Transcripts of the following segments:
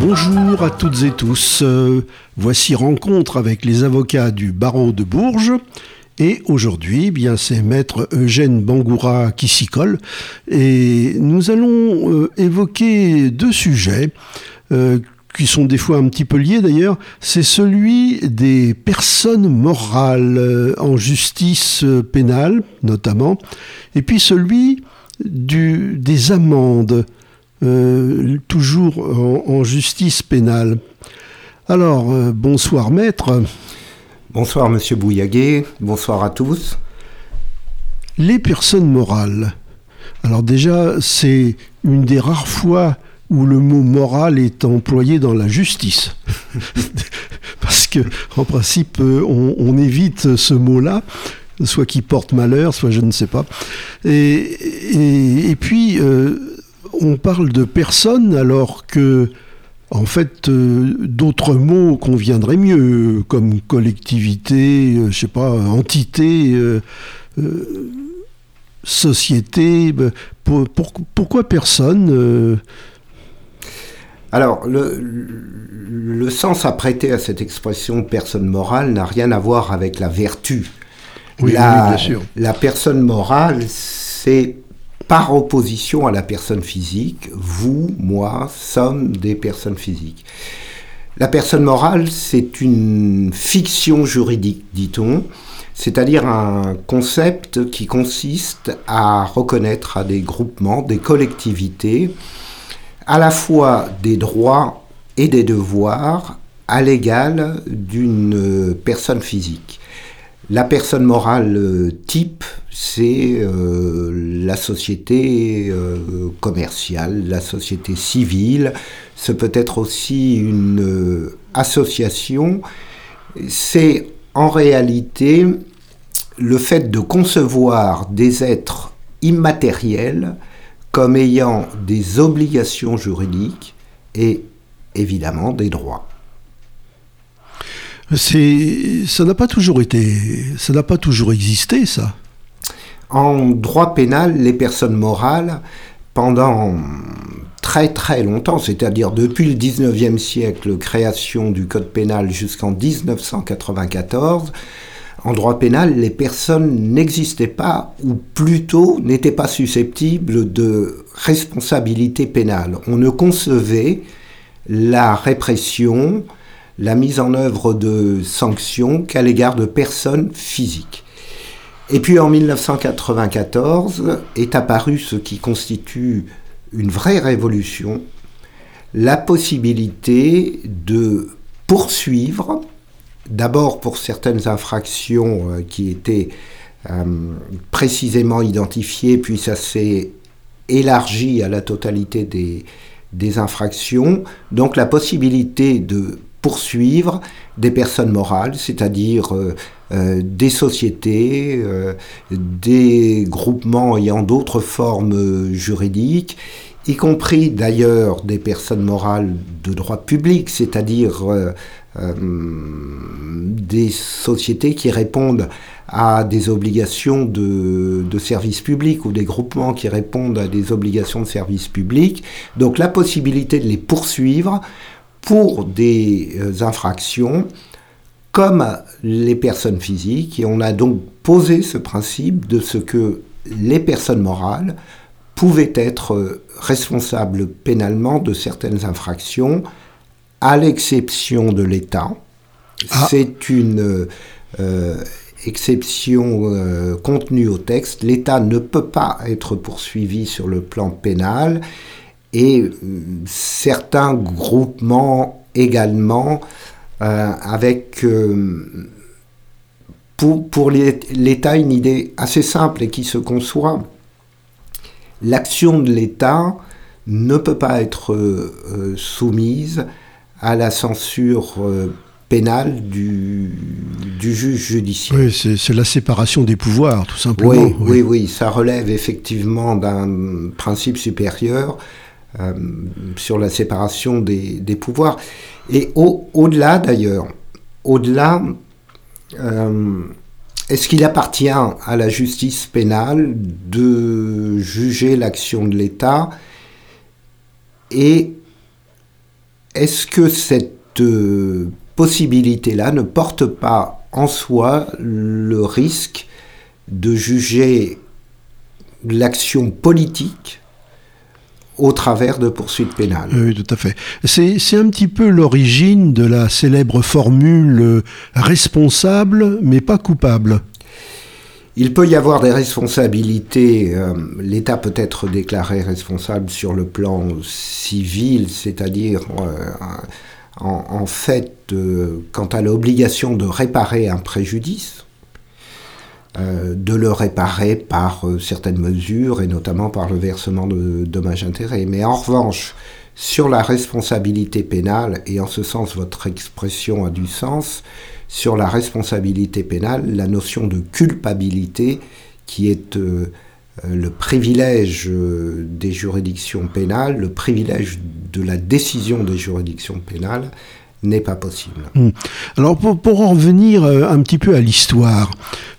Bonjour à toutes et tous. Euh, voici rencontre avec les avocats du barreau de Bourges. Et aujourd'hui, eh bien c'est maître Eugène Bangoura qui s'y colle. Et nous allons euh, évoquer deux sujets euh, qui sont des fois un petit peu liés d'ailleurs. C'est celui des personnes morales en justice pénale, notamment, et puis celui des amendes euh, toujours en, justice pénale. Alors, euh, bonsoir maître. Bonsoir monsieur Bouillaguet, bonsoir à tous. Les personnes morales. Alors déjà, c'est une des rares fois où le mot moral est employé dans la justice. Parce que, en principe, euh, on, évite ce mot-là, soit qui porte malheur, soit je ne sais pas. Et, et, puis, on parle de personnes alors que, en fait, euh, d'autres mots conviendraient mieux, comme collectivité, euh, je sais pas, entité, euh, société. pourquoi personne alors, le, sens apprêté à cette expression personne morale n'a rien à voir avec la vertu. Oui, bien sûr. La personne morale, c'est par opposition à la personne physique, vous, moi, sommes des personnes physiques. La personne morale, c'est une fiction juridique, dit-on, c'est-à-dire un concept qui consiste à reconnaître à des groupements, des collectivités, à la fois des droits et des devoirs à l'égal d'une personne physique. La personne morale type, c'est euh, la société euh, commerciale, la société civile, ce peut être aussi une association. C'est en réalité le fait de concevoir des êtres immatériels comme ayant des obligations juridiques et évidemment des droits ça n'a pas toujours été, ça n'a pas toujours existé, ça. En droit pénal, les personnes morales, pendant très très longtemps, c'est-à-dire depuis le 19e siècle, création du code pénal jusqu'en 1994, en droit pénal, les personnes n'existaient pas, ou plutôt n'étaient pas susceptibles de responsabilité pénale. On ne concevait la répression, la mise en œuvre de sanctions qu'à l'égard de personnes physiques. Et puis en 1994 est apparu ce qui constitue une vraie révolution, la possibilité de poursuivre, d'abord pour certaines infractions euh, qui étaient euh, précisément identifiées, puis ça s'est élargi à la totalité des, des infractions, donc la possibilité de poursuivre des personnes morales, c'est-à-dire euh, des sociétés, euh, des groupements ayant d'autres formes juridiques, y compris d'ailleurs des personnes morales de droit public, c'est-à-dire des sociétés qui répondent à des obligations de, de, service public ou des groupements qui répondent à des obligations de service public. Donc la possibilité de les poursuivre pour des euh, infractions comme les personnes physiques. Et on a donc posé ce principe de ce que les personnes morales pouvaient être euh, responsables pénalement de certaines infractions, à l'exception de l'État. Ah. C'est une euh, exception contenue au texte. L'État ne peut pas être poursuivi sur le plan pénal et certains groupements également euh, avec euh, pour, pour l'État une idée assez simple et qui se conçoit. L'action de l'État ne peut pas être euh, soumise à la censure pénal du, du juge judiciaire. Oui, c'est la séparation des pouvoirs, tout simplement. Oui, oui, oui, ça relève effectivement d'un principe supérieur euh, sur la séparation des, pouvoirs. Et au-delà d'ailleurs, au-delà, euh, est-ce qu'il appartient à la justice pénale de juger l'action de l'État? Et est-ce que cette euh, possibilité-là ne porte pas en soi le risque de juger l'action politique au travers de poursuites pénales. Oui, tout à fait. C'est un petit peu l'origine de la célèbre formule euh, responsable mais pas coupable. Il peut y avoir des responsabilités. Euh, L'État peut être déclaré responsable sur le plan civil, c'est-à-dire en, fait, euh, quant à l'obligation de réparer un préjudice, euh, de le réparer par euh, certaines mesures et notamment par le versement de dommages-intérêts. Mais en revanche, sur la responsabilité pénale, et en ce sens votre expression a du sens, sur la responsabilité pénale, la notion de culpabilité qui est euh, le privilège euh, des juridictions pénales, le privilège de la décision des juridictions pénales n'est pas possible. Hmm. Alors pour, pour, en revenir euh, un petit peu à l'histoire,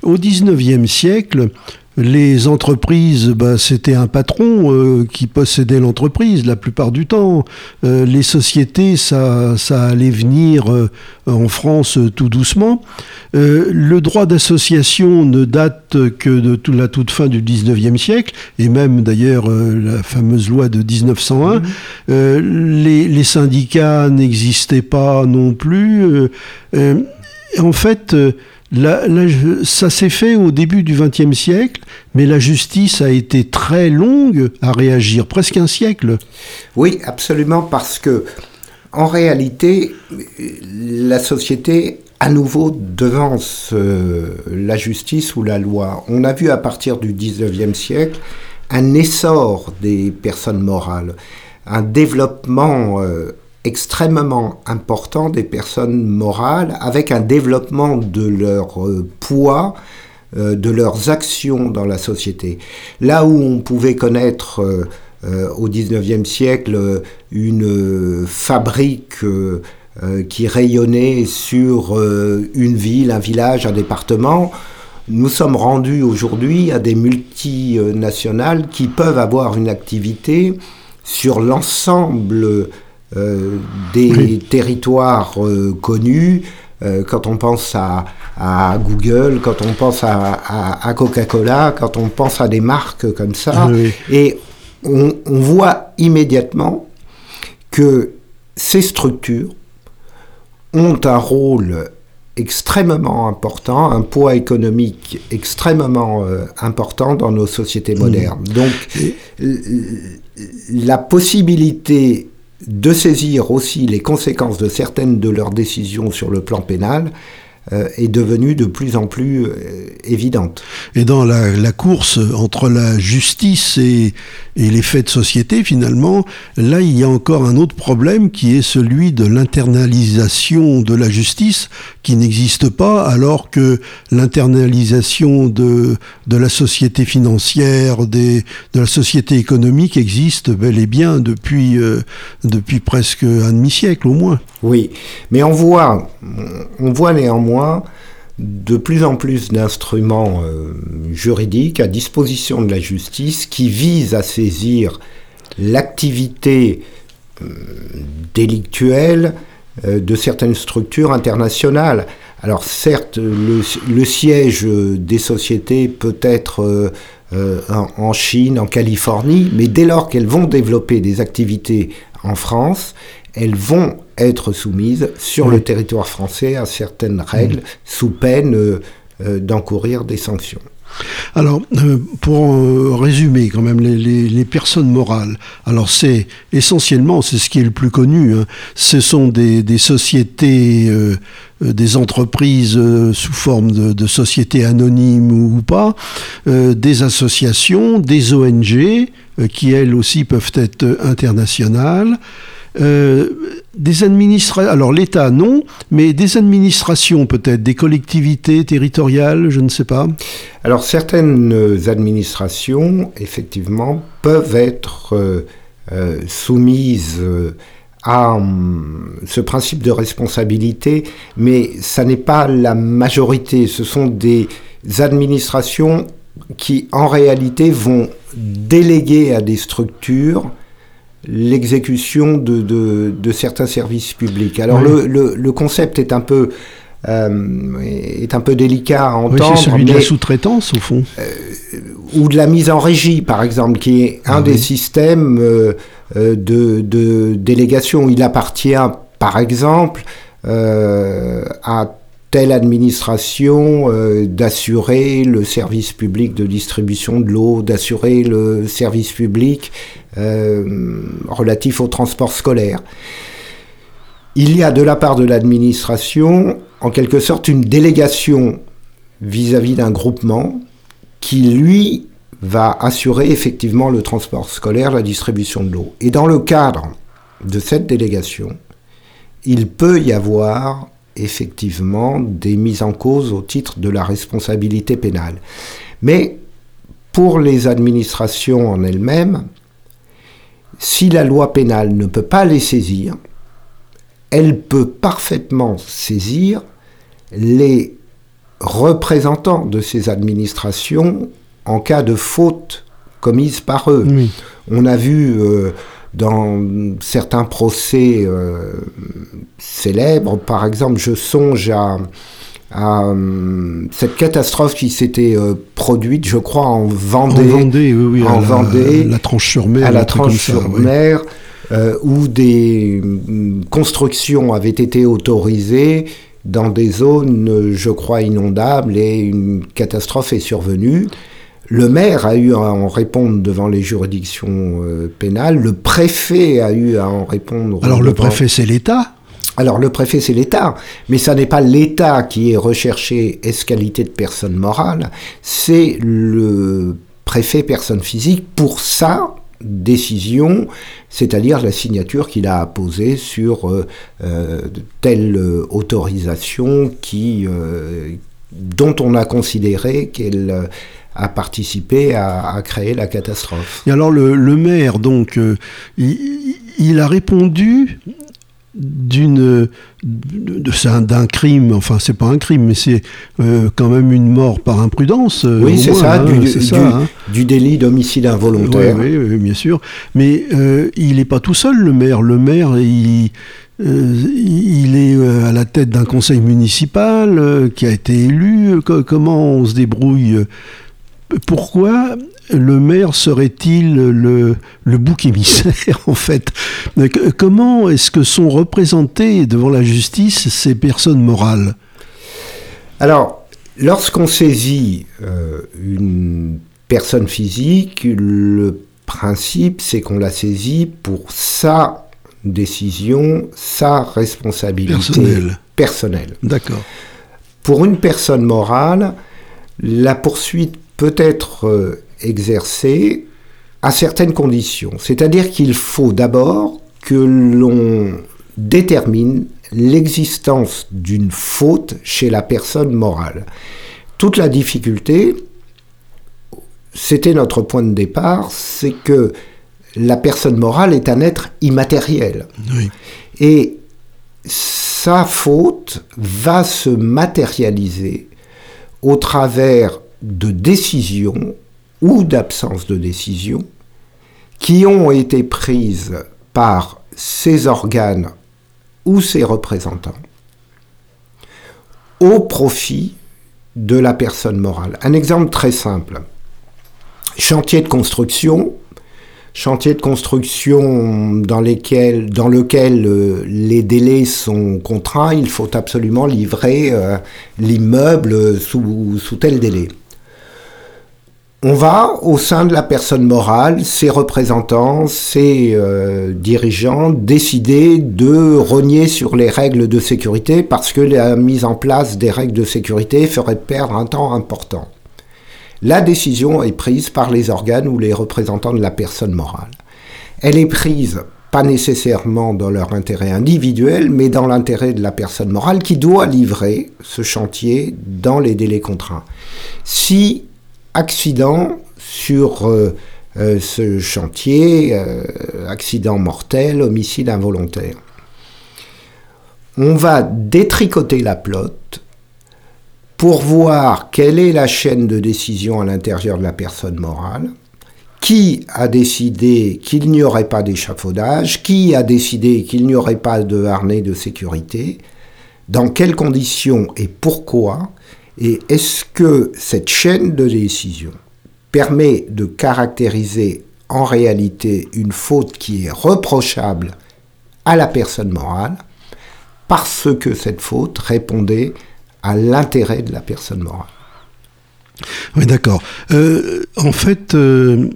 au XIXe siècle, les entreprises, bah, c'était un patron euh, qui possédait l'entreprise la plupart du temps. Euh, les sociétés, ça, ça allait venir euh, en France tout doucement. le droit d'association ne date que de la toute fin du 19e siècle, et même d'ailleurs la fameuse loi de 1901. Mmh. Les, les, syndicats n'existaient pas non plus. en fait, ça s'est fait au début du XXe siècle, mais la justice a été très longue à réagir, presque un siècle. Oui, absolument, parce que en réalité, la société à nouveau devance euh, la justice ou la loi. On a vu à partir du XIXe siècle un essor des personnes morales, un développement euh, extrêmement important des personnes morales avec un développement de leur euh, poids, euh, de leurs actions dans la société. Là où on pouvait connaître euh, au XIXe siècle une fabrique qui rayonnait sur une ville, un village, un département, nous sommes rendus aujourd'hui à des multinationales qui peuvent avoir une activité sur l'ensemble euh, des territoires euh, connus, euh, quand on pense à, Google, quand on pense à, Coca-Cola, quand on pense à des marques comme ça, et on, voit immédiatement que ces structures ont un rôle extrêmement important, un poids économique extrêmement important dans nos sociétés modernes. Donc la possibilité de saisir aussi les conséquences de certaines de leurs décisions sur le plan pénal est devenue de plus en plus euh, évidente. Et dans la, course entre la justice et, et, les faits de société, finalement, là, il y a encore un autre problème qui est celui de l'internalisation de la justice qui n'existe pas, alors que l'internalisation de, de la société financière, des, de la société économique existe bel et bien depuis, euh, depuis presque un demi-siècle au moins. Oui, mais on voit, on voit néanmoins de plus en plus d'instruments euh, juridiques à disposition de la justice qui visent à saisir l'activité euh, délictuelle euh, de certaines structures internationales. Alors certes, le, siège des sociétés peut être en Chine, en Californie, mais dès lors qu'elles vont développer des activités en France, elles vont être soumises sur le territoire français à certaines règles sous peine euh, euh, d'encourir des sanctions. Alors, euh, pour résumer quand même les, personnes morales, alors c'est essentiellement, c'est ce qui est le plus connu, hein, ce sont des, sociétés, des entreprises sous forme de, sociétés anonymes ou, pas, des associations, des ONG, qui elles aussi peuvent être internationales, Euh, des administrations, alors l'État non, mais des administrations peut-être, des collectivités territoriales, je ne sais pas. Alors certaines administrations, effectivement, peuvent être euh, euh, soumises à hum, ce principe de responsabilité, mais ça n'est pas la majorité. Ce sont des administrations qui, en réalité, vont déléguer à des structures l'exécution de, de, certains services publics. Alors le, le, concept est un peu euh, est un peu délicat à entendre. Oui, c'est celui de la sous-traitance au fond. Euh, ou de la mise en régie, par exemple, qui est un ah des systèmes euh, de, de, délégation. Il appartient, par exemple, à telle administration d'assurer le service public de distribution de l'eau, d'assurer le service public euh, relatif au transport scolaire. Il y a de la part de l'administration, en quelque sorte, une délégation vis-à-vis d'un groupement qui, lui, va assurer effectivement le transport scolaire, la distribution de l'eau. Et dans le cadre de cette délégation, il peut y avoir effectivement des mises en cause au titre de la responsabilité pénale. Mais pour les administrations en elles-mêmes, si la loi pénale ne peut pas les saisir, elle peut parfaitement saisir les représentants de ces administrations en cas de faute commise par eux. On a vu euh, dans certains procès euh, célèbres, par exemple, je songe à euh, cette catastrophe qui s'était euh, produite, je crois, en Vendée. En Vendée, oui, oui. En Vendée. La, tranche sur mer. À la tranche sur mer, euh, où des mm, constructions avaient été autorisées dans des zones, je crois, inondables et une catastrophe est survenue. Le maire a eu à en répondre devant les juridictions pénales, le préfet a eu à en répondre. Alors le préfet, c'est l'État? Alors le préfet, c'est l'État, mais ça n'est pas l'État qui est recherché escalité de personne morale, c'est le préfet personne physique pour sa décision, c'est-à-dire la signature qu'il a apposée sur euh, euh, telle autorisation qui, euh, dont on a considéré qu'elle a participé à, créer la catastrophe. Et alors le, maire, donc, il, a répondu d'une d'un crime, enfin c'est pas un crime, mais c'est euh, quand même une mort par imprudence. Euh, oui, c'est ça, du, hein. du, délit d'homicide involontaire. Oui, oui, bien sûr. Mais euh, il n'est pas tout seul, le maire. Le maire, il, il est à la tête d'un conseil municipal qui a été élu. Comment on se débrouille pourquoi le maire serait-il le, bouc émissaire, en fait Comment est-ce que sont représentées devant la justice ces personnes morales? Alors, lorsqu'on saisit euh, une personne physique, le principe, c'est qu'on la saisit pour sa décision, sa responsabilité personnelle. personnelle. D'accord. Pour une personne morale, la poursuite peut être euh, exercé à certaines conditions. C'est-à-dire qu'il faut d'abord que l'on détermine l'existence d'une faute chez la personne morale. Toute la difficulté, c'était notre point de départ, c'est que la personne morale est un être immatériel. Et sa faute va se matérialiser au travers de décisions ou d'absence de décision qui ont été prises par ces organes ou ses représentants au profit de la personne morale. Un exemple très simple. Chantier de construction, chantier de construction dans, lequel euh, les délais sont contraints, il faut absolument livrer euh, l'immeuble sous tel délai on va, au sein de la personne morale, ses représentants, ses euh, dirigeants, décider de rogner sur les règles de sécurité parce que la mise en place des règles de sécurité ferait perdre un temps important. La décision est prise par les organes ou les représentants de la personne morale. Elle est prise pas nécessairement dans leur intérêt individuel, mais dans l'intérêt de la personne morale qui doit livrer ce chantier dans les délais contraints. Si accident sur euh, euh, ce chantier, euh, accident mortel, homicide involontaire, on va détricoter la plotte pour voir quelle est la chaîne de décision à l'intérieur de la personne morale, qui a décidé qu'il n'y aurait pas d'échafaudage, qui a décidé qu'il n'y aurait pas de harnais de sécurité, dans quelles conditions et pourquoi, et est-ce que cette chaîne de décision permet de caractériser en réalité une faute qui est reprochable à la personne morale parce que cette faute répondait à l'intérêt de la personne morale? Oui, d'accord. Euh, en fait, euh,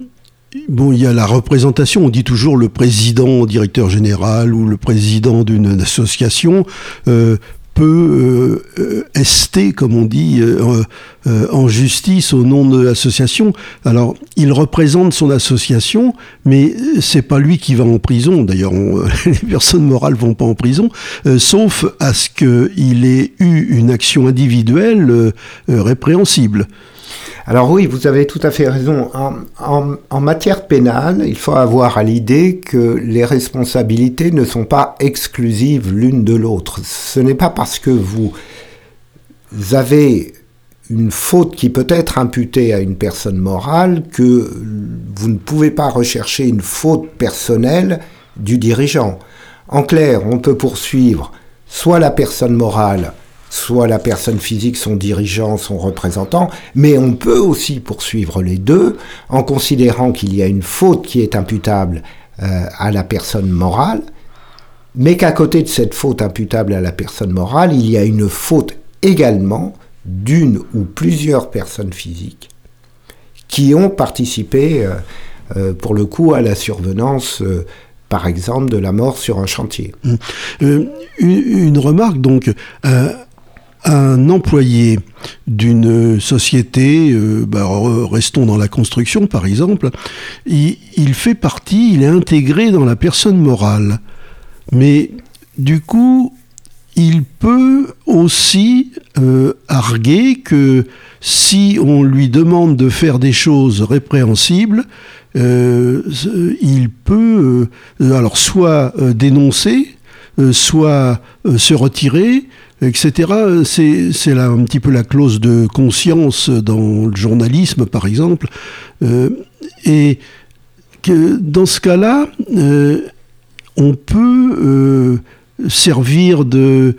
bon, il y a la représentation. On dit toujours le président, directeur général ou le président d'une association. Euh, peut euh, ester, comme on dit, euh, euh, en justice au nom de l'association. Alors, il représente son association, mais c'est pas lui qui va en prison. D'ailleurs, les personnes morales vont pas en prison, sauf à ce qu'il ait eu une action individuelle répréhensible. Alors oui, vous avez tout à fait raison. En, matière pénale, il faut avoir à l'idée que les responsabilités ne sont pas exclusives l'une de l'autre. Ce n'est pas parce que vous avez une faute qui peut être imputée à une personne morale que vous ne pouvez pas rechercher une faute personnelle du dirigeant. En clair, on peut poursuivre soit la personne morale soit la personne physique, son dirigeant, son représentant, mais on peut aussi poursuivre les deux en considérant qu'il y a une faute qui est imputable euh, à la personne morale, mais qu'à côté de cette faute imputable à la personne morale, il y a une faute également d'une ou plusieurs personnes physiques qui ont participé, euh, euh, pour le coup, à la survenance par exemple, de la mort sur un chantier. Une, une, remarque donc, un employé d'une société, euh, bah, restons dans la construction par exemple, il, fait partie, il est intégré dans la personne morale. Mais du coup, il peut aussi euh, arguer que si on lui demande de faire des choses répréhensibles, euh, il peut alors soit dénoncer, soit se retirer, etc. C'est là un petit peu la clause de conscience dans le journalisme, par exemple. Euh, et que dans ce cas-là, euh, on peut euh, servir de,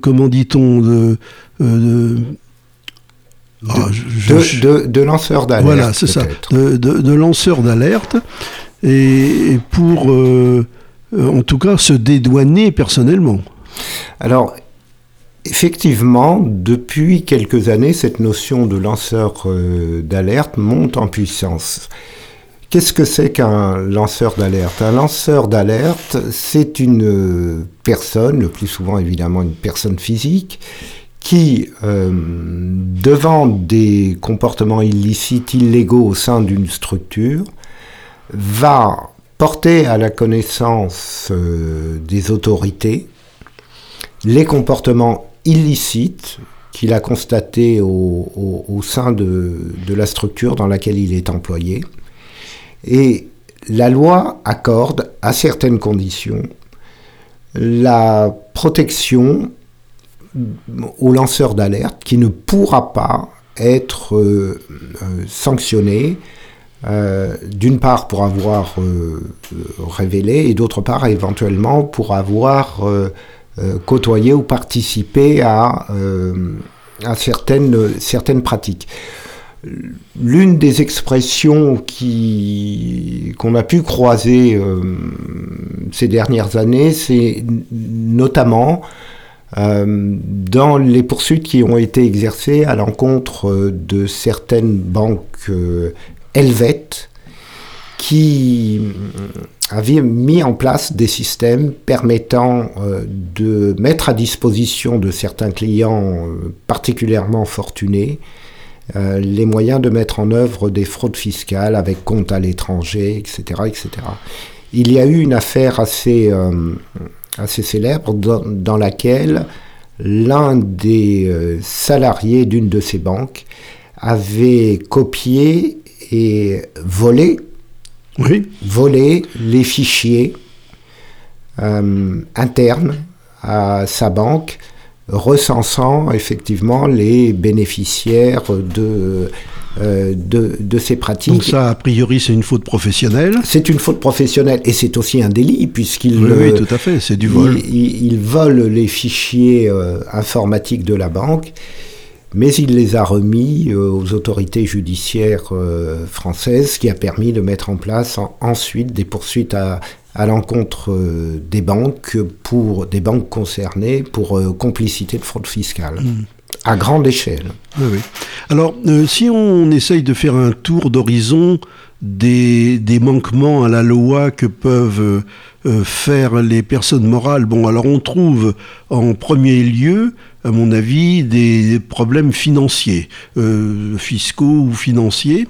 comment dit-on, de, ah, de, lanceur d'alerte. Voilà, c'est ça, de, lanceur d'alerte, et, pour, en tout cas, se dédouaner personnellement. Alors, Effectivement, depuis quelques années, cette notion de lanceur euh, d'alerte monte en puissance. Qu'est-ce que c'est qu'un lanceur d'alerte? Un lanceur d'alerte, c'est une euh, personne, le plus souvent évidemment une personne physique, qui, euh, devant des comportements illicites, illégaux au sein d'une structure, va porter à la connaissance des autorités les comportements illicite qu'il a constaté au, sein de, la structure dans laquelle il est employé. Et la loi accorde, à certaines conditions, la protection au lanceur d'alerte qui ne pourra pas être euh, euh, sanctionné, euh, d'une part pour avoir révélé et d'autre part éventuellement pour avoir côtoyer ou participer à, euh, certaines, pratiques. L'une des expressions qu'on a pu croiser euh, ces dernières années, c'est notamment dans les poursuites qui ont été exercées à l'encontre de certaines banques helvètes qui avait mis en place des systèmes permettant euh, de mettre à disposition de certains clients euh, particulièrement fortunés les moyens de mettre en œuvre des fraudes fiscales avec compte à l'étranger, etc., etc. Il y a eu une affaire assez, assez célèbre dans, laquelle l'un des salariés d'une de ces banques avait copié et volé, oui. volé les fichiers euh, internes à sa banque recensant effectivement les bénéficiaires de, euh, de, de, ces pratiques. Donc ça, a priori, c'est une faute professionnelle C'est une faute professionnelle et c'est aussi un délit puisqu'il... Oui, oui, tout à fait, c'est du vol. Il, il, vole les fichiers euh, informatiques de la banque mais il les a remis euh, aux autorités judiciaires euh, françaises, qui a permis de mettre en place ensuite des poursuites à, l'encontre euh, des banques pour des banques concernées pour complicité de fraude fiscale. Hmm. À grande échelle. Oui, oui. Alors, si on essaye de faire un tour d'horizon des, des, manquements à la loi que peuvent faire les personnes morales, bon, alors on trouve en premier lieu à mon avis, des problèmes financiers, euh, fiscaux ou financiers.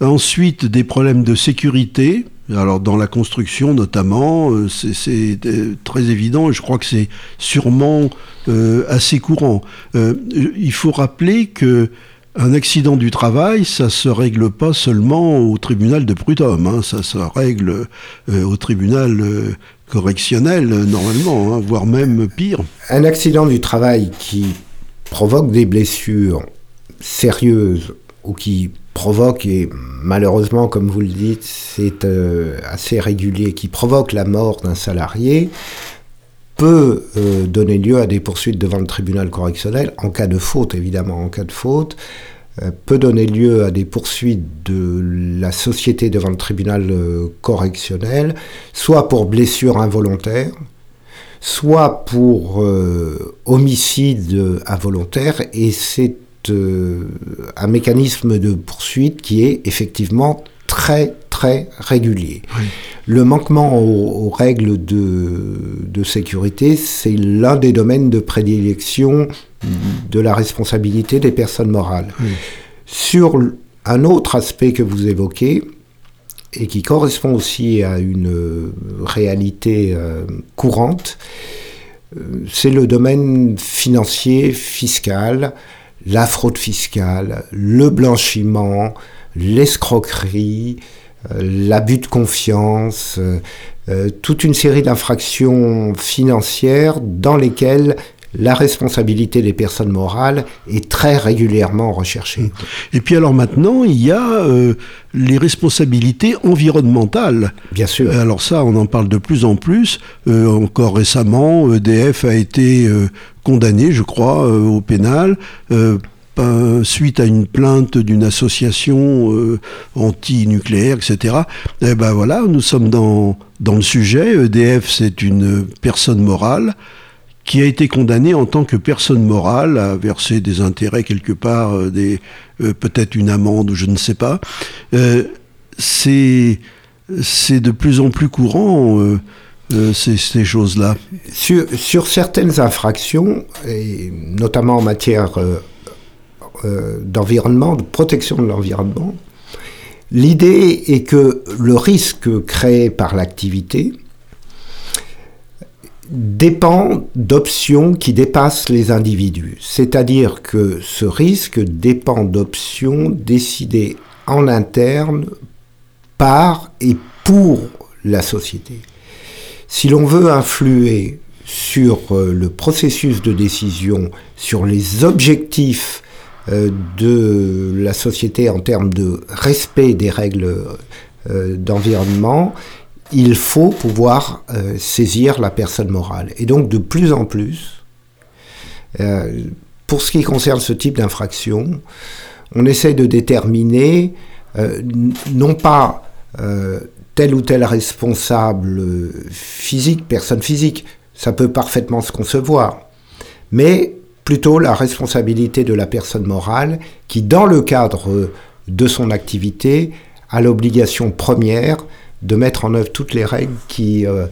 Ensuite, des problèmes de sécurité. Alors dans la construction notamment, euh, c'est euh, très évident et je crois que c'est sûrement assez courant. il faut rappeler que un accident du travail, ça se règle pas seulement au tribunal de prud'homme, hein, ça se règle au tribunal correctionnel normalement, hein, voire même pire. Un accident du travail qui provoque des blessures sérieuses ou qui provoque, et malheureusement comme vous le dites, c'est euh, assez régulier, qui provoque la mort d'un salarié, peut euh, donner lieu à des poursuites devant le tribunal correctionnel, en cas de faute évidemment, en cas de faute, euh, peut donner lieu à des poursuites de la société devant le tribunal euh, correctionnel, soit pour blessure involontaire, soit pour euh, homicide involontaire, et c'est un mécanisme de poursuite qui est effectivement très très régulier. Le manquement aux, règles de, sécurité, c'est l'un des domaines de prédilection de la responsabilité des personnes morales. Sur un autre aspect que vous évoquez, et qui correspond aussi à une réalité euh, courante, euh, c'est le domaine financier, fiscal, la fraude fiscale, le blanchiment, l'escroquerie, euh, l'abus de confiance, euh, euh, toute une série d'infractions financières dans lesquelles la responsabilité des personnes morales est très régulièrement recherchée. Et puis alors maintenant, il y a les responsabilités environnementales. Bien sûr. Alors ça, on en parle de plus en plus. encore récemment, EDF a été condamné, je crois, au pénal suite à une plainte d'une association euh, anti-nucléaire, etc. Eh ben voilà, nous sommes dans, dans le sujet. EDF, c'est une personne morale qui a été condamnée en tant que personne morale à verser des intérêts quelque part, euh, euh, peut-être une amende ou je ne sais pas. c'est, c'est de plus en plus courant. Ces, choses-là sur, sur, certaines infractions, et notamment en matière euh, d'environnement, de protection de l'environnement. L'idée est que le risque créé par l'activité dépend d'options qui dépassent les individus. C'est-à-dire que ce risque dépend d'options décidées en interne par et pour la société. Si l'on veut influer sur euh, le processus de décision, sur les objectifs euh, de la société en termes de respect des règles euh, d'environnement, il faut pouvoir euh, saisir la personne morale. Et donc de plus en plus, pour ce qui concerne ce type d'infraction, on essaie de déterminer non pas tel ou tel responsable physique, personne physique, ça peut parfaitement se concevoir, mais plutôt la responsabilité de la personne morale qui, dans le cadre de son activité, a l'obligation première de mettre en œuvre toutes les règles qui euh,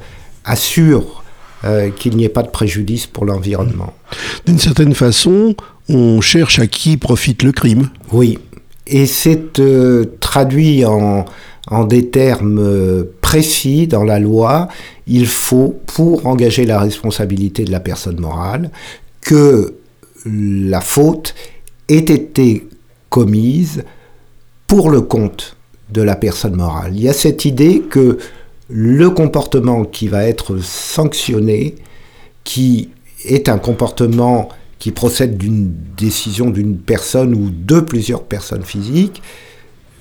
assurent euh, qu'il n'y ait pas de préjudice pour l'environnement. D'une certaine façon, on cherche à qui profite le crime. Oui, et c'est euh, traduit en, en, des termes précis dans la loi. Il faut, pour engager la responsabilité de la personne morale, que la faute ait été commise pour le compte de la personne morale. Il y a cette idée que le comportement qui va être sanctionné, qui est un comportement qui procède d'une décision d'une personne ou de plusieurs personnes physiques,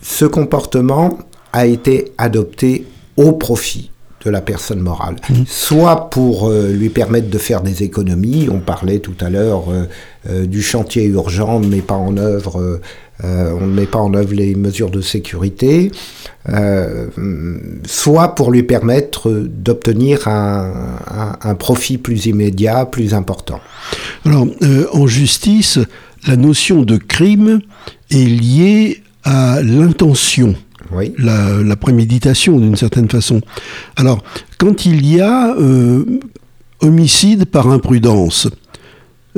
ce comportement a été adopté au profit de la personne morale, mmh. soit pour euh, lui permettre de faire des économies, on parlait tout à l'heure euh, euh, du chantier urgent, met pas en œuvre, on ne met pas en œuvre les mesures de sécurité, soit pour lui permettre d'obtenir un, un, profit plus immédiat, plus important. Alors, en justice, la notion de crime est liée à l'intention la, préméditation d'une certaine façon. Alors, quand il y a euh, homicide par imprudence, euh,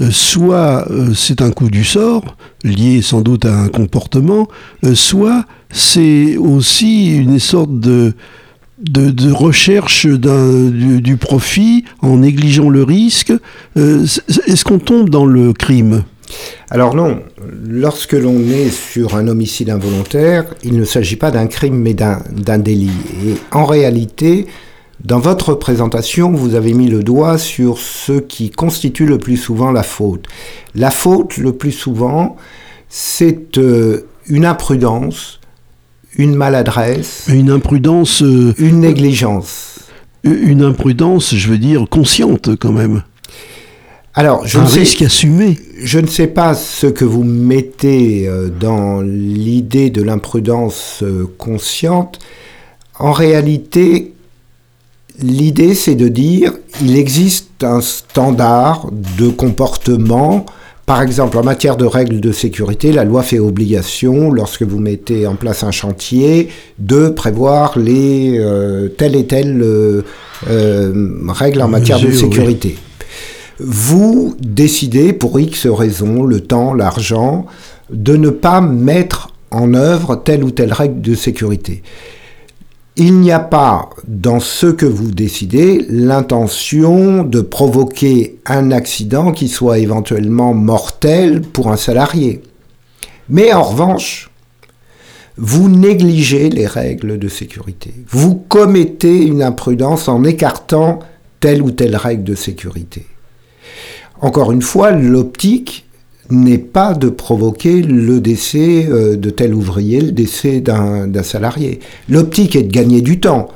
soit euh, c'est un coup du sort, lié sans doute à un comportement, soit c'est aussi une sorte de, recherche du, profit en négligeant le risque. Est-ce qu'on tombe dans le crime? Alors non, lorsque l'on est sur un homicide involontaire, il ne s'agit pas d'un crime mais d'un délit. Et en réalité, dans votre présentation, vous avez mis le doigt sur ce qui constitue le plus souvent la faute. La faute, le plus souvent, c'est euh, une imprudence, une maladresse. Une imprudence. Euh, une négligence. Une imprudence, je veux dire, consciente quand même. Alors, je un ne risque assumé. Je ne sais pas ce que vous mettez euh, dans l'idée de l'imprudence euh, consciente. En réalité, l'idée, c'est de dire il existe un standard de comportement. Par exemple, en matière de règles de sécurité, la loi fait obligation, lorsque vous mettez en place un chantier, de prévoir les euh, telles et telles règles en matière de sécurité vous décidez, pour X raisons, le temps, l'argent, de ne pas mettre en œuvre telle ou telle règle de sécurité. Il n'y a pas dans ce que vous décidez l'intention de provoquer un accident qui soit éventuellement mortel pour un salarié. Mais en revanche, vous négligez les règles de sécurité. Vous commettez une imprudence en écartant telle ou telle règle de sécurité. Encore une fois, l'optique n'est pas de provoquer le décès euh, de tel ouvrier, le décès d'un salarié. L'optique est de gagner du temps.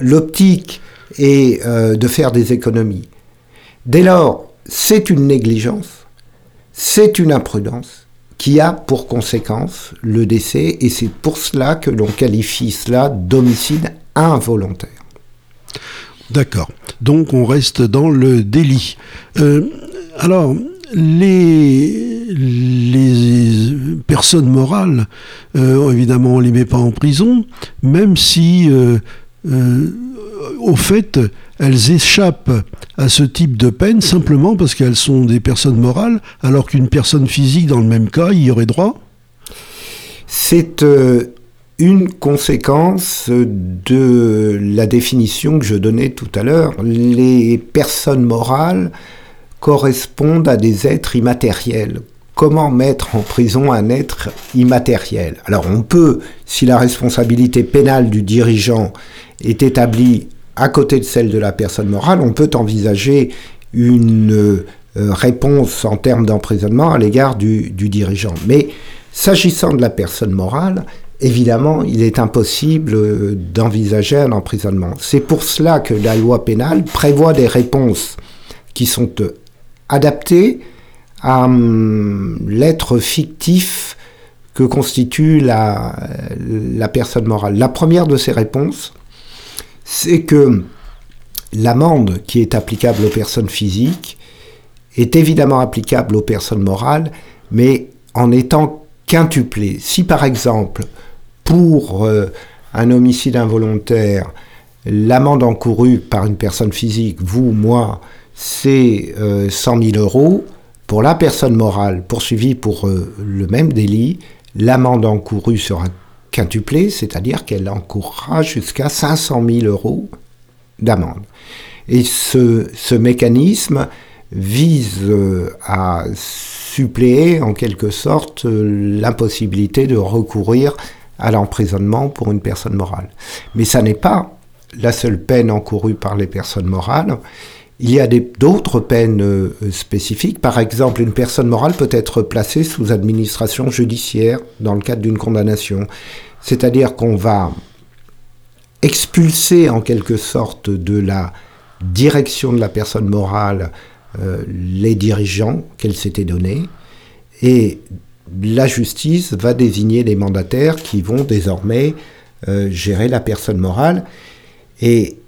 L'optique est euh, de faire des économies. Dès lors, c'est une négligence, c'est une imprudence qui a pour conséquence le décès, et c'est pour cela que l'on qualifie cela d'homicide involontaire. D'accord. Donc on reste dans le délit. Euh, alors, les, personnes morales, euh, évidemment, on ne les met pas en prison, même si, euh, au fait, elles échappent à ce type de peine simplement parce qu'elles sont des personnes morales, alors qu'une personne physique, dans le même cas, y aurait droit C'est une conséquence de la définition que je donnais tout à l'heure. Les personnes morales correspondent à des êtres immatériels. Comment mettre en prison un être immatériel? Alors on peut, si la responsabilité pénale du dirigeant est établie à côté de celle de la personne morale, on peut envisager une euh, réponse en termes d'emprisonnement à l'égard du, dirigeant. Mais s'agissant de la personne morale, évidemment, il est impossible euh, d'envisager un emprisonnement. C'est pour cela que la loi pénale prévoit des réponses qui sont adaptées à hum, l'être fictif que constitue la, la personne morale. La première de ces réponses, c'est que l'amende qui est applicable aux personnes physiques est évidemment applicable aux personnes morales, mais en étant quintuplée. Si par exemple, pour euh, un homicide involontaire, l'amende encourue par une personne physique, vous, moi, c'est 100 euh, 000 euros, pour la personne morale poursuivie pour euh, le même délit, l'amende encourue sera quintuplée, c'est-à-dire qu'elle encourra jusqu'à 500 000 euros d'amende. Et ce, ce, mécanisme vise euh, à suppléer en quelque sorte l'impossibilité de recourir à l'emprisonnement pour une personne morale. Mais ça n'est pas la seule peine encourue par les personnes morales. Il y a d'autres peines euh, spécifiques. Par exemple, une personne morale peut être placée sous administration judiciaire dans le cadre d'une condamnation. C'est-à-dire qu'on va expulser en quelque sorte de la direction de la personne morale euh, les dirigeants qu'elle s'était donnés et la justice va désigner les mandataires qui vont désormais euh, gérer la personne morale. Et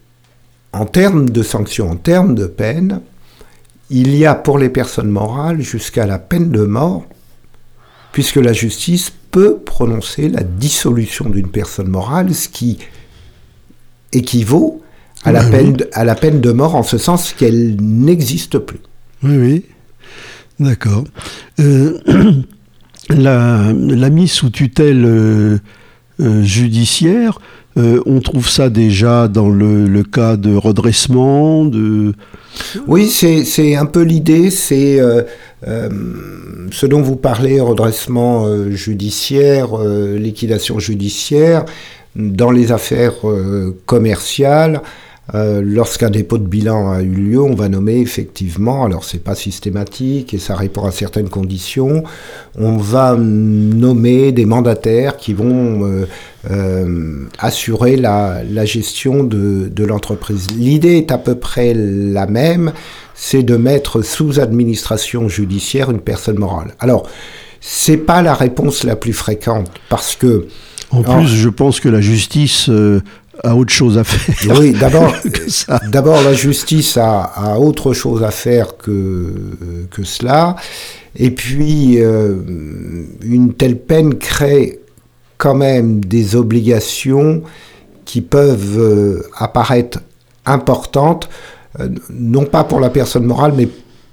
en termes de sanctions, en termes de peine, il y a pour les personnes morales jusqu'à la peine de mort, puisque la justice peut prononcer la dissolution d'une personne morale, ce qui équivaut à la, peine, de, à la peine de mort en ce sens qu'elle n'existe plus. Oui, oui. D'accord. Euh, la, mise sous tutelle euh, euh, judiciaire, on trouve ça déjà dans le, cas de redressement de... Oui, c'est un peu l'idée, c'est ce dont vous parlez, redressement judiciaire, liquidation judiciaire, dans les affaires commerciales. Euh, lorsqu'un dépôt de bilan a eu lieu, on va nommer effectivement, alors c'est pas systématique et ça répond à certaines conditions, on va nommer des mandataires qui vont euh, euh, assurer la, gestion de, de l'entreprise. L'idée est à peu près la même, c'est de mettre sous administration judiciaire une personne morale. Alors, c'est pas la réponse la plus fréquente parce que en plus, je pense que la justice a autre chose à faire. Oui, d'abord, d'abord la justice a, autre chose à faire que, que cela. Et puis, euh, une telle peine crée quand même des obligations qui peuvent euh, apparaître importantes, euh, non pas pour la personne morale, mais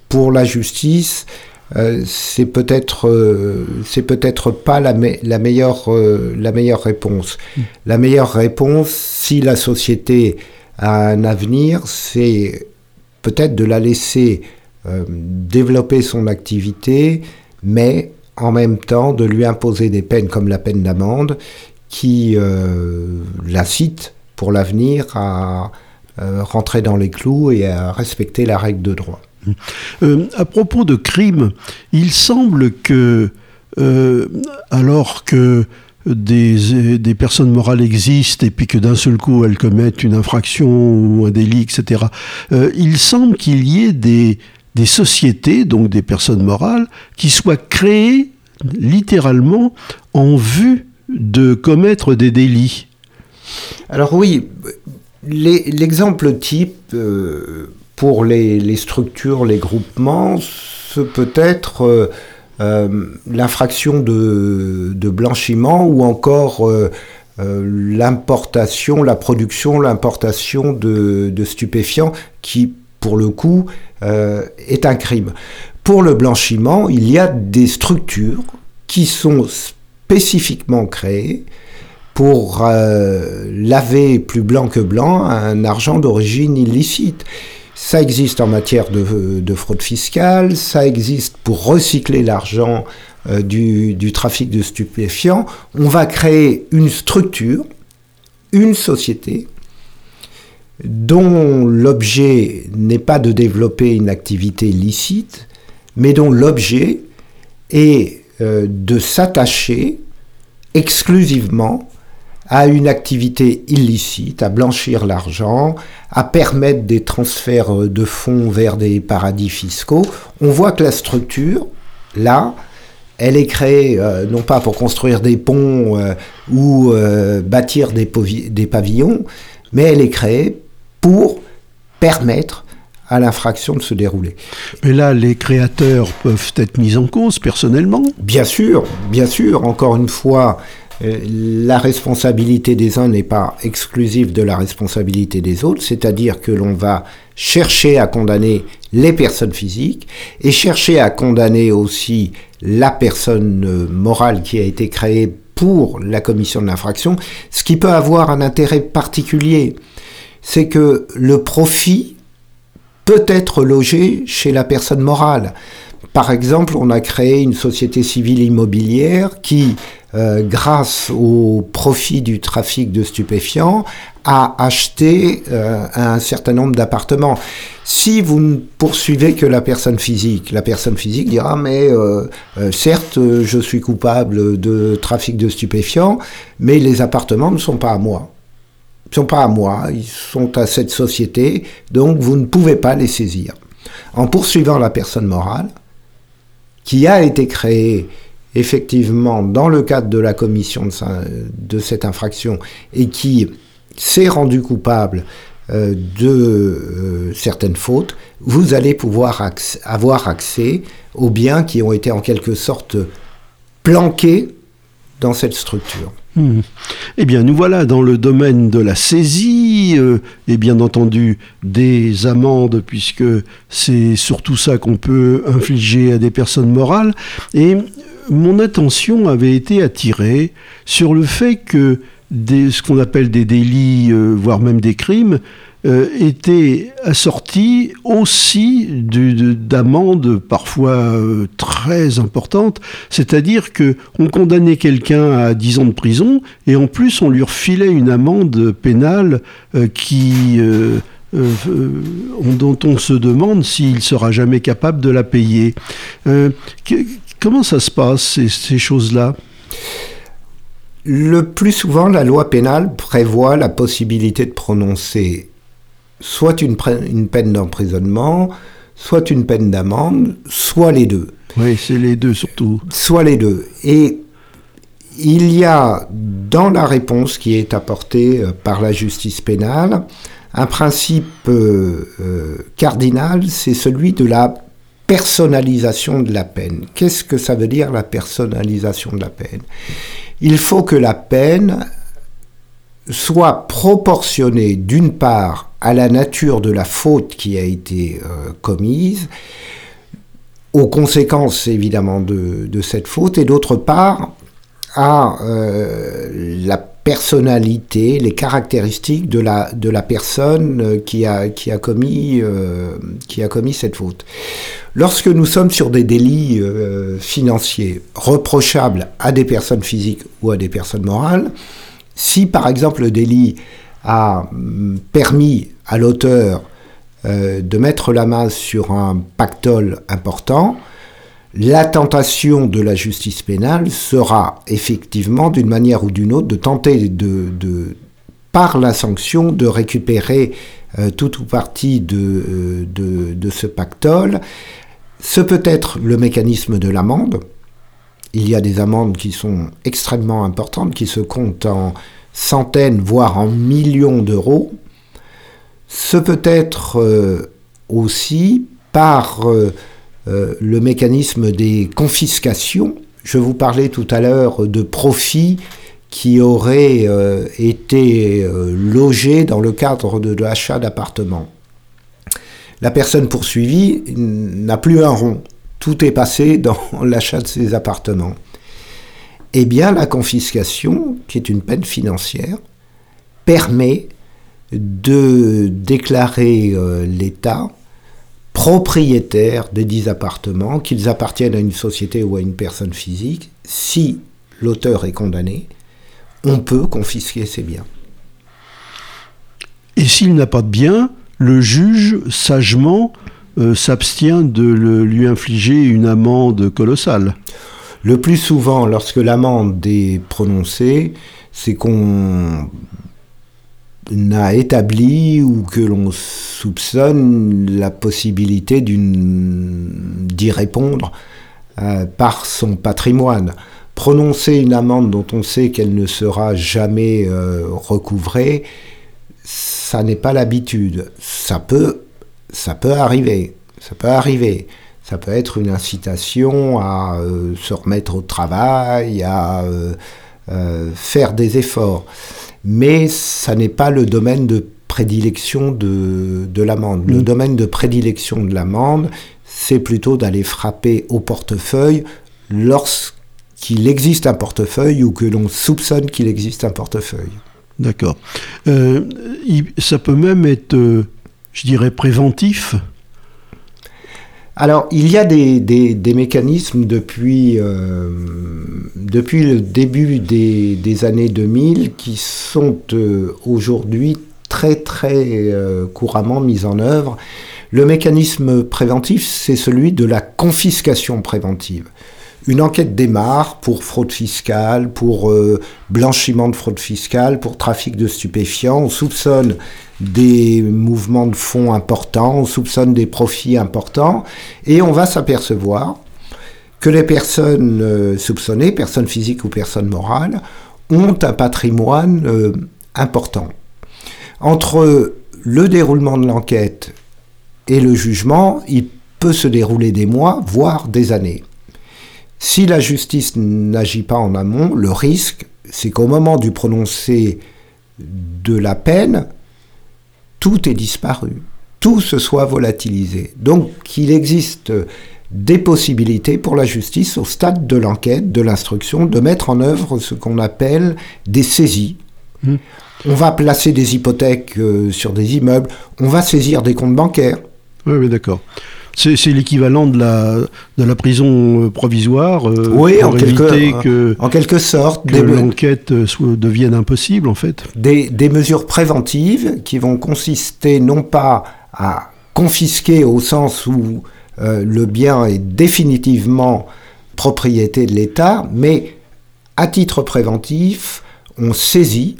pour la justice. Euh, c'est peut-être euh, c'est peut-être pas la, la meilleure euh, la meilleure réponse. Mm. La meilleure réponse, si la société a un avenir, c'est peut-être de la laisser développer son activité, mais en même temps de lui imposer des peines comme la peine d'amende qui l'incitent pour l'avenir à rentrer dans les clous et à respecter la règle de droit. Euh, à propos de crimes, il semble que, euh, alors que des, des, personnes morales existent et puis que d'un seul coup elles commettent une infraction ou un délit, etc., euh, il semble qu'il y ait des, des sociétés, donc des personnes morales, qui soient créées littéralement en vue de commettre des délits. Alors oui, l'exemple type, pour les, structures, les groupements, ce peut être euh, euh, l'infraction de, blanchiment ou encore euh, l'importation, la production, l'importation de, stupéfiants qui, pour le coup, est un crime. Pour le blanchiment, il y a des structures qui sont spécifiquement créées pour laver plus blanc que blanc un argent d'origine illicite. Ça existe en matière de, fraude fiscale, ça existe pour recycler l'argent euh, du, trafic de stupéfiants. On va créer une structure, une société, dont l'objet n'est pas de développer une activité licite, mais dont l'objet est euh, de s'attacher exclusivement à une activité illicite, à blanchir l'argent, à permettre des transferts de fonds vers des paradis fiscaux, on voit que la structure, là, elle est créée euh, non pas pour construire des ponts euh, ou euh, bâtir des, des, pavillons, mais elle est créée pour permettre à l'infraction de se dérouler. Mais là, les créateurs peuvent être mis en cause personnellement? Bien sûr, bien sûr. Encore une fois, euh, la responsabilité des uns n'est pas exclusive de la responsabilité des autres, c'est-à-dire que l'on va chercher à condamner les personnes physiques et chercher à condamner aussi la personne euh, morale qui a été créée pour la commission de l'infraction, ce qui peut avoir un intérêt particulier, c'est que le profit peut être logé chez la personne morale. Par exemple, on a créé une société civile immobilière qui, euh, grâce au profit du trafic de stupéfiants, a acheté euh, un certain nombre d'appartements. Si vous ne poursuivez que la personne physique, la personne physique dira mais euh, certes je suis coupable de trafic de stupéfiants, mais les appartements ne sont pas à moi. Ils ne sont pas à moi, ils sont à cette société, donc vous ne pouvez pas les saisir. En poursuivant la personne morale, qui a été créé effectivement dans le cadre de la commission de, cette infraction et qui s'est rendu coupable euh, de euh, certaines fautes, vous allez pouvoir avoir accès aux biens qui ont été en quelque sorte planqués dans cette structure. Hmm. Eh bien, nous voilà dans le domaine de la saisie euh, et bien entendu des amendes, puisque c'est surtout ça qu'on peut infliger à des personnes morales. Et mon attention avait été attirée sur le fait que ce qu'on appelle des délits, euh, voire même des crimes, euh, était assorti aussi d'amendes parfois euh, très importantes, c'est-à-dire que on condamnait quelqu'un à 10 ans de prison et en plus on lui refilait une amende pénale euh, qui dont on se demande s'il sera jamais capable de la payer. comment ça se passe ces choses-là? Le plus souvent, la loi pénale prévoit la possibilité de prononcer soit une, peine d'emprisonnement, soit une peine d'amende, soit les deux. Oui, c'est les deux surtout. Soit les deux. Et il y a dans la réponse qui est apportée euh, par la justice pénale un principe euh, euh, cardinal, c'est celui de la personnalisation de la peine. Qu'est-ce que ça veut dire la personnalisation de la peine? Il faut que la peine soit proportionnée d'une part à la nature de la faute qui a été euh, commise, aux conséquences évidemment de, cette faute, et d'autre part à euh, la personnalité, les caractéristiques de la, de la personne euh, qui a commis cette faute. Lorsque nous sommes sur des délits financiers reprochables à des personnes physiques ou à des personnes morales, si par exemple le délit a mm, permis à l'auteur euh, de mettre la main sur un pactole important, la tentation de la justice pénale sera effectivement, d'une manière ou d'une autre, de tenter de, par la sanction, de récupérer euh, tout ou partie de, de, de, ce pactole. Ce peut être le mécanisme de l'amende. Il y a des amendes qui sont extrêmement importantes, qui se comptent en centaines, voire en millions d'euros. Ce peut être euh, aussi par euh, euh, le mécanisme des confiscations. Je vous parlais tout à l'heure de profits qui auraient été logés dans le cadre de l'achat d'appartements. La personne poursuivie n'a plus un rond. Tout est passé dans l'achat de ces appartements eh bien la confiscation, qui est une peine financière, permet de déclarer euh, l'État propriétaire des dix appartements, qu'ils appartiennent à une société ou à une personne physique. Si l'auteur est condamné, on peut confisquer ses biens. Et s'il n'a pas de biens, le juge, sagement, euh, s'abstient de lui infliger une amende colossale. Le plus souvent, lorsque l'amende est prononcée, c'est qu'on a établi ou que l'on soupçonne la possibilité d'y répondre euh, par son patrimoine. Prononcer une amende dont on sait qu'elle ne sera jamais euh, recouvrée, ça n'est pas l'habitude. Ça peut, ça peut arriver. Ça peut arriver. Ça peut être une incitation à euh, se remettre au travail, à euh, faire des efforts. Mais ça n'est pas le domaine de prédilection de, de l'amende. Le mm. domaine de prédilection de l'amende, c'est plutôt d'aller frapper au portefeuille lorsqu'il existe un portefeuille ou que l'on soupçonne qu'il existe un portefeuille. D'accord. Euh, ça peut même être, euh, je dirais, préventif alors, il y a des, mécanismes depuis, euh, depuis le début des, des, années 2000 qui sont aujourd'hui très très couramment mis en œuvre. Le mécanisme préventif, c'est celui de la confiscation préventive. Une enquête démarre pour fraude fiscale, pour euh, blanchiment de fraude fiscale, pour trafic de stupéfiants. On soupçonne des mouvements de fonds importants, on soupçonne des profits importants, et on va s'apercevoir que les personnes euh, soupçonnées, personnes physiques ou personnes morales, ont un patrimoine euh, important. Entre le déroulement de l'enquête et le jugement, il peut se dérouler des mois, voire des années. Si la justice n'agit pas en amont, le risque, c'est qu'au moment du prononcé de la peine, tout est disparu, tout se soit volatilisé. Donc il existe des possibilités pour la justice au stade de l'enquête, de l'instruction, de mettre en œuvre ce qu'on appelle des saisies. Mmh. On va placer des hypothèques euh, sur des immeubles, on va saisir des comptes bancaires, oui, oui d'accord. C'est, l'équivalent de la, de la prison euh, provisoire euh, oui, en quelque, que, en quelque sorte, que l'enquête euh, devienne impossible, en fait. Des, des, mesures préventives qui vont consister non pas à confisquer au sens où le bien est définitivement propriété de l'État, mais à titre préventif, on saisit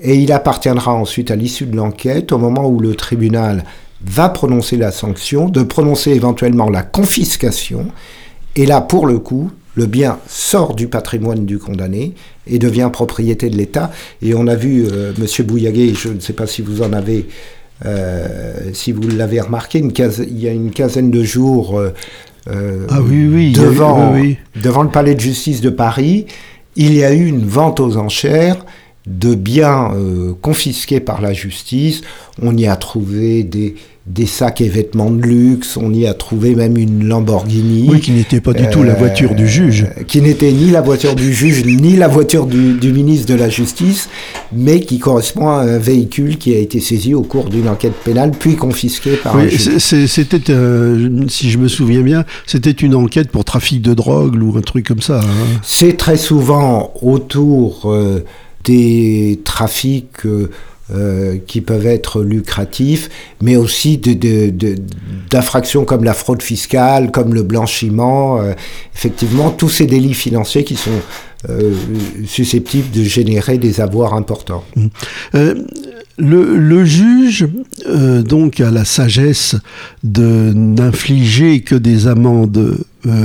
et il appartiendra ensuite à l'issue de l'enquête, au moment où le tribunal va prononcer la sanction, de prononcer éventuellement la confiscation. Et là, pour le coup, le bien sort du patrimoine du condamné et devient propriété de l'État. Et on a vu, M. Euh, Monsieur Bouillaguet, je ne sais pas si vous en avez, euh, si vous l'avez remarqué, une il y a une quinzaine de jours, euh, ah oui, oui, devant, devant le palais de justice de Paris, il y a eu une vente aux enchères de biens confisqués par la justice. On y a trouvé des, des sacs et vêtements de luxe, on y a trouvé même une Lamborghini. Oui, qui n'était pas du tout la voiture du juge. Euh, qui n'était ni la voiture du juge, ni la voiture du, ministre de la Justice, mais qui correspond à un véhicule qui a été saisi au cours d'une enquête pénale, puis confisqué par oui, C'était, euh, si je me souviens bien, c'était une enquête pour trafic de drogue ou un truc comme ça. Hein. C'est très souvent autour euh, des trafics... Euh, qui peuvent être lucratifs, mais aussi d'infractions comme la fraude fiscale, comme le blanchiment, euh, effectivement, tous ces délits financiers qui sont euh, susceptibles de générer des avoirs importants. Mmh. Le, juge, donc, a la sagesse de n'infliger que des amendes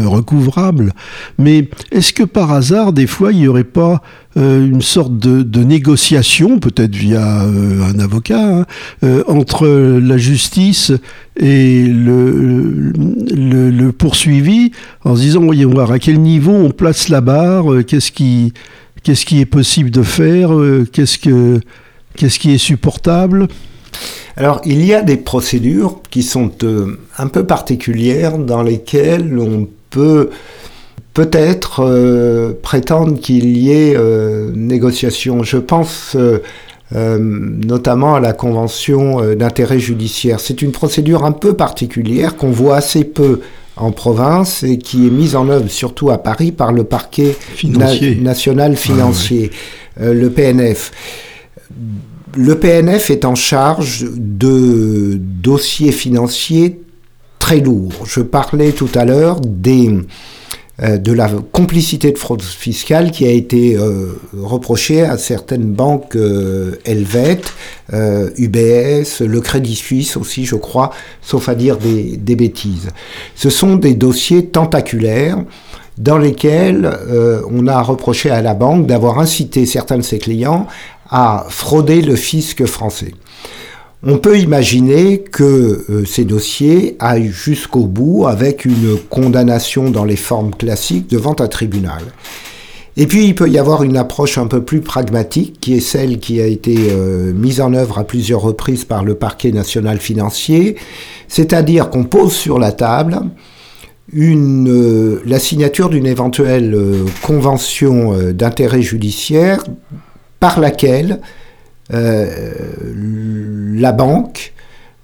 recouvrables, mais est-ce que par hasard, des fois, il n'y aurait pas euh, une sorte de, négociation, peut-être via euh, un avocat, hein, euh, entre la justice et le, le, poursuivi, en se disant, voyons voir à quel niveau on place la barre, qu'est-ce qui, qu'est-ce qui est possible de faire, qu'est-ce, que, qu'est-ce qui est supportable? Alors, il y a des procédures qui sont un peu particulières dans lesquelles on peut peut-être euh, prétendre qu'il y ait euh, négociation. Je pense euh, notamment à la convention d'intérêt judiciaire. C'est une procédure un peu particulière qu'on voit assez peu en province et qui est mise en œuvre surtout à Paris par le parquet national financier, ah le PNF. Le PNF est en charge de dossiers financiers très lourds. Je parlais tout à l'heure euh, de la complicité de fraude fiscale qui a été euh, reprochée à certaines banques euh, helvètes, UBS, le Crédit Suisse aussi, je crois, sauf à dire des bêtises. Ce sont des dossiers tentaculaires dans lesquels on a reproché à la banque d'avoir incité certains de ses clients à frauder le fisc français. On peut imaginer que euh, ces dossiers aillent jusqu'au bout avec une condamnation dans les formes classiques devant un tribunal. Et puis il peut y avoir une approche un peu plus pragmatique, qui est celle qui a été euh, mise en œuvre à plusieurs reprises par le parquet national financier, c'est-à-dire qu'on pose sur la table euh, la signature d'une éventuelle convention d'intérêt judiciaire par laquelle la banque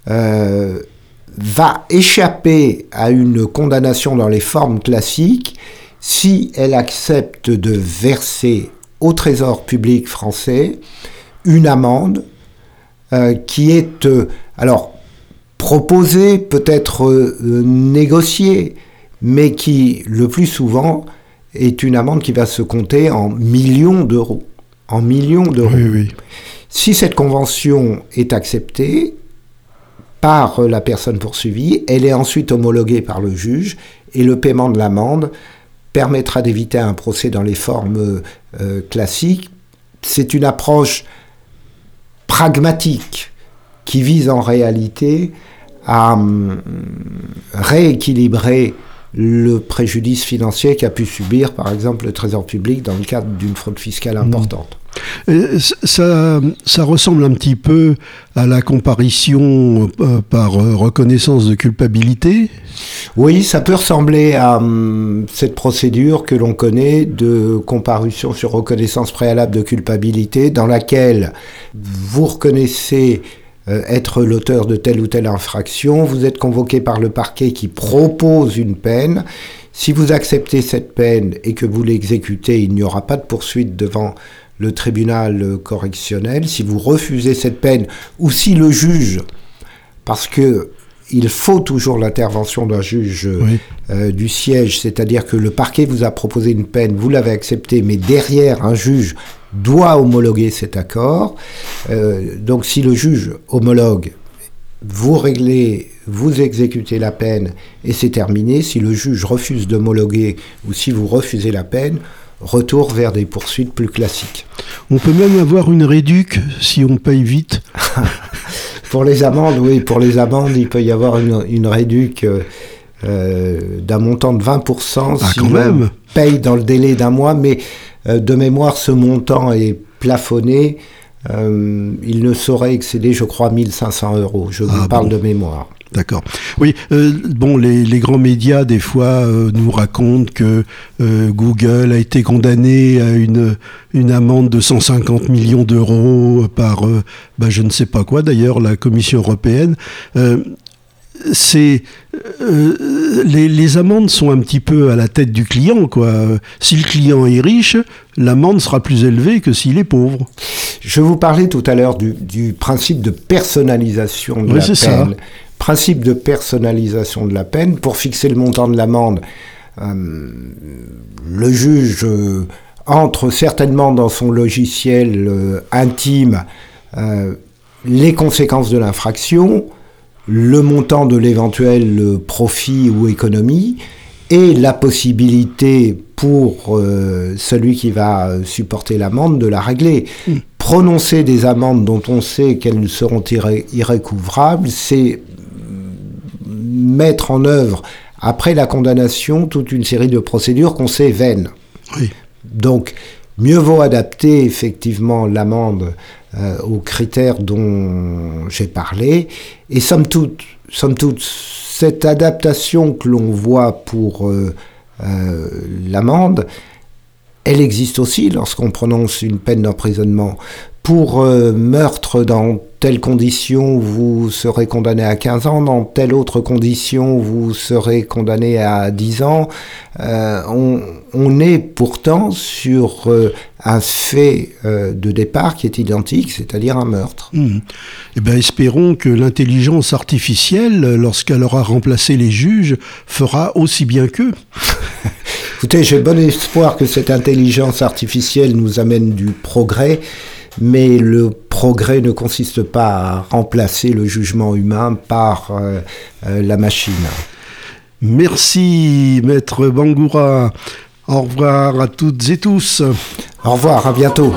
va échapper à une condamnation dans les formes classiques si elle accepte de verser au Trésor public français une amende euh, qui est euh, alors proposée, peut-être euh, négociée, mais qui le plus souvent est une amende qui va se compter en millions d'euros. En millions d'euros. Si cette convention est acceptée par la personne poursuivie, elle est ensuite homologuée par le juge et le paiement de l'amende permettra d'éviter un procès dans les formes euh, classiques. C'est une approche pragmatique qui vise en réalité à hum, rééquilibrer le préjudice financier qu'a pu subir, par exemple, le Trésor public dans le cadre d'une fraude fiscale mmh. importante. Ça, ressemble un petit peu à la comparition euh, par euh, reconnaissance de culpabilité Oui, ça peut ressembler à hum, cette procédure que l'on connaît de comparution sur reconnaissance préalable de culpabilité, dans laquelle vous reconnaissez euh, être l'auteur de telle ou telle infraction, vous êtes convoqué par le parquet qui propose une peine. Si vous acceptez cette peine et que vous l'exécutez, il n'y aura pas de poursuite devant le tribunal correctionnel. Si vous refusez cette peine ou si le juge, parce que il faut toujours l'intervention d'un juge euh, du siège, c'est-à-dire que le parquet vous a proposé une peine, vous l'avez acceptée, mais derrière un juge doit homologuer cet accord. Euh, donc si le juge homologue, vous réglez, vous exécutez la peine et c'est terminé. Si le juge refuse d'homologuer ou si vous refusez la peine, retour vers des poursuites plus classiques. On peut même avoir une réduc si on paye vite. pour les amendes, oui, pour les amendes, il peut y avoir une, une réduc euh, euh, d'un montant de 20% ah, si on paye dans le délai d'un mois, mais euh, de mémoire, ce montant est plafonné. il ne saurait excéder, je crois, 1500 euros. Je vous ah, parle de mémoire. D'accord. Oui, euh, bon, les, grands médias, des fois, euh, nous racontent que euh, Google a été condamné à une, une amende de 150 millions d'euros par, bah, je ne sais pas quoi, d'ailleurs, la Commission européenne. C'est les, les, amendes sont un petit peu à la tête du client, quoi. Si le client est riche, l'amende sera plus élevée que s'il est pauvre. Je vous parlais tout à l'heure du, du, principe de personnalisation de la peine. Ça principe de personnalisation de la peine. Pour fixer le montant de l'amende, euh, le juge euh, entre certainement dans son logiciel euh, intime les conséquences de l'infraction, le montant de l'éventuel profit ou économie, et la possibilité pour celui qui va supporter l'amende de la régler. Mm. Prononcer des amendes dont on sait qu'elles seront irrécouvrables, c'est mettre en œuvre, après la condamnation, toute une série de procédures qu'on sait vaines. Donc, mieux vaut adapter effectivement l'amende euh, aux critères dont j'ai parlé. Et somme toute, cette adaptation que l'on voit pour euh, euh, l'amende, elle existe aussi lorsqu'on prononce une peine d'emprisonnement. Pour meurtre dans telle condition, vous serez condamné à 15 ans, dans telle autre condition, vous serez condamné à 10 ans. Euh, on, est pourtant sur euh, un fait euh, de départ qui est identique, c'est-à-dire un meurtre. Mmh. Eh bien, espérons que l'intelligence artificielle, lorsqu'elle aura remplacé les juges, fera aussi bien qu'eux. Écoutez, j'ai bon espoir que cette intelligence artificielle nous amène du progrès mais le progrès ne consiste pas à remplacer le jugement humain par euh, euh, la machine. Merci, maître Bangoura. Au revoir à toutes et tous. Au revoir, à bientôt.